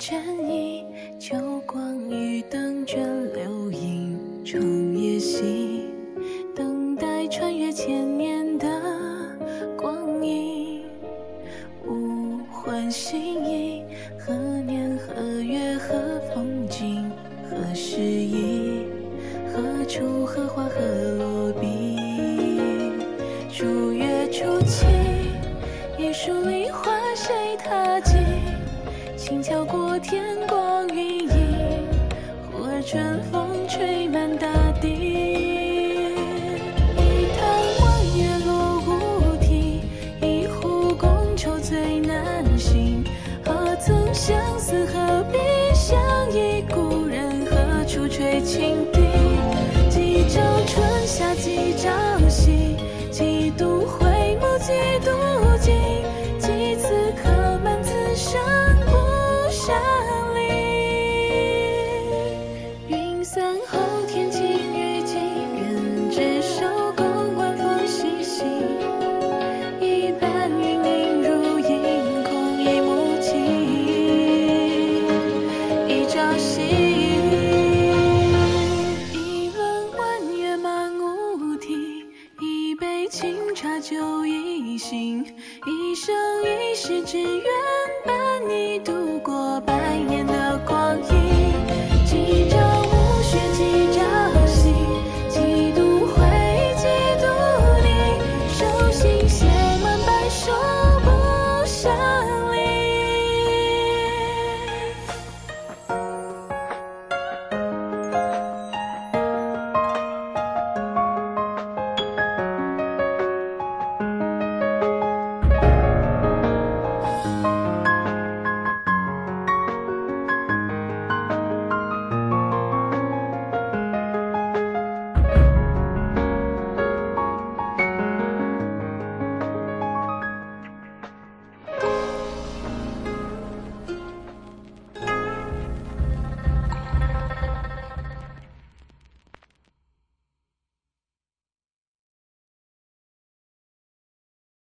倦意，秋光与灯卷流影长夜戏，等待穿越千年的光阴，物换星移，何年何月何风景何时意，何处何花何落笔，数月初晴，一树梨花谁踏进？轻敲过天光云影，忽而春风吹满大地。一潭弯月落乌啼，一壶觥筹醉难醒。何曾相思？何必相忆？故人何处吹清笛？几朝春夏几朝夕，几度回眸几度清茶酒一醒。一生一世只愿